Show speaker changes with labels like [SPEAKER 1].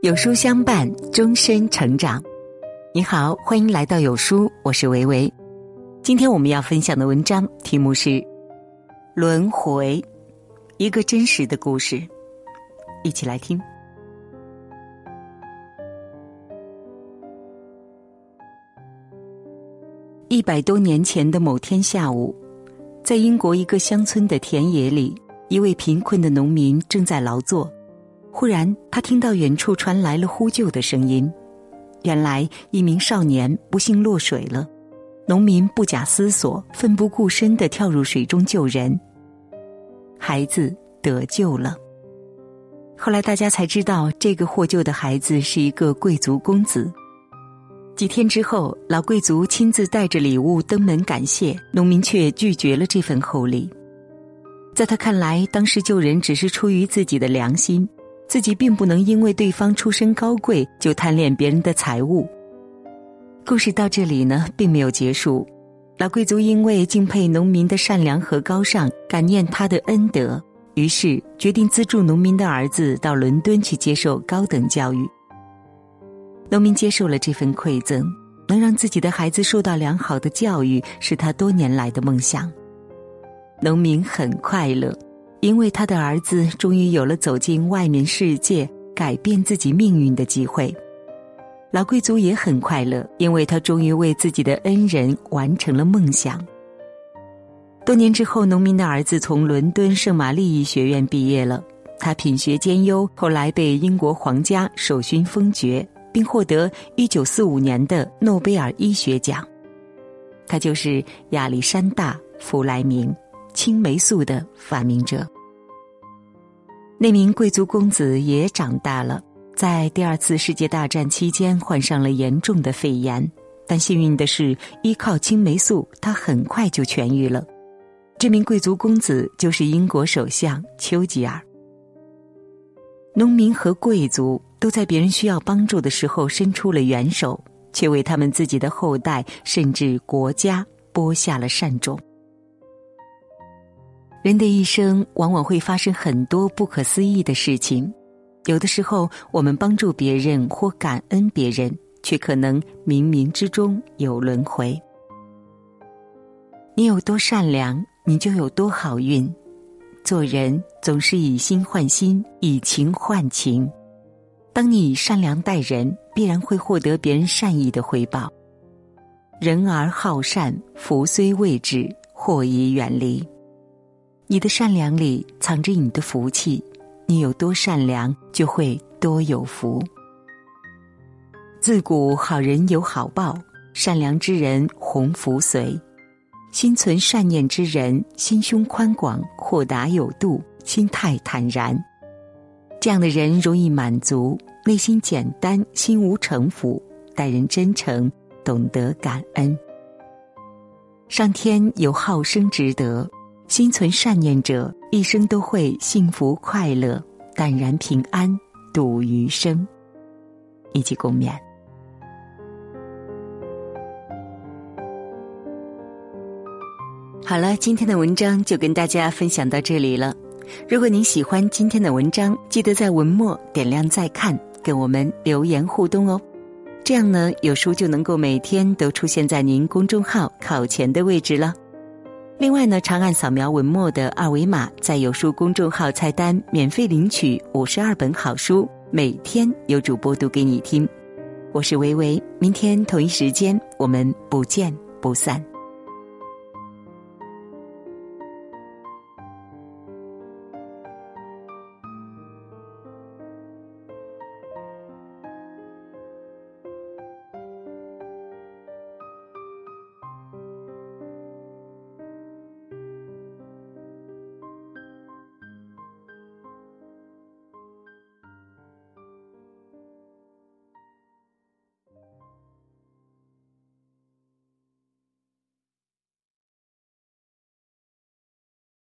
[SPEAKER 1] 有书相伴，终身成长。你好，欢迎来到有书，我是维维。今天我们要分享的文章题目是《轮回》，一个真实的故事，一起来听。一百多年前的某天下午，在英国一个乡村的田野里，一位贫困的农民正在劳作。忽然，他听到远处传来了呼救的声音。原来，一名少年不幸落水了。农民不假思索，奋不顾身的跳入水中救人。孩子得救了。后来，大家才知道，这个获救的孩子是一个贵族公子。几天之后，老贵族亲自带着礼物登门感谢，农民却拒绝了这份厚礼。在他看来，当时救人只是出于自己的良心。自己并不能因为对方出身高贵就贪恋别人的财物。故事到这里呢，并没有结束。老贵族因为敬佩农民的善良和高尚，感念他的恩德，于是决定资助农民的儿子到伦敦去接受高等教育。农民接受了这份馈赠，能让自己的孩子受到良好的教育，是他多年来的梦想。农民很快乐。因为他的儿子终于有了走进外面世界、改变自己命运的机会，老贵族也很快乐，因为他终于为自己的恩人完成了梦想。多年之后，农民的儿子从伦敦圣玛丽医学院毕业了，他品学兼优，后来被英国皇家授勋封爵，并获得一九四五年的诺贝尔医学奖。他就是亚历山大·弗莱明。青霉素的发明者，那名贵族公子也长大了，在第二次世界大战期间患上了严重的肺炎，但幸运的是，依靠青霉素，他很快就痊愈了。这名贵族公子就是英国首相丘吉尔。农民和贵族都在别人需要帮助的时候伸出了援手，却为他们自己的后代甚至国家播下了善种。人的一生往往会发生很多不可思议的事情，有的时候我们帮助别人或感恩别人，却可能冥冥之中有轮回。你有多善良，你就有多好运。做人总是以心换心，以情换情。当你以善良待人，必然会获得别人善意的回报。人而好善，福虽未至，祸已远离。你的善良里藏着你的福气，你有多善良，就会多有福。自古好人有好报，善良之人鸿福随，心存善念之人心胸宽广、豁达有度、心态坦然。这样的人容易满足，内心简单，心无城府，待人真诚，懂得感恩。上天有好生之德。心存善念者，一生都会幸福快乐、淡然平安度余生。一起共勉。好了，今天的文章就跟大家分享到这里了。如果您喜欢今天的文章，记得在文末点亮再看，跟我们留言互动哦。这样呢，有书就能够每天都出现在您公众号靠前的位置了。另外呢，长按扫描文末的二维码，在有书公众号菜单免费领取五十二本好书，每天有主播读给你听。我是薇薇，明天同一时间我们不见不散。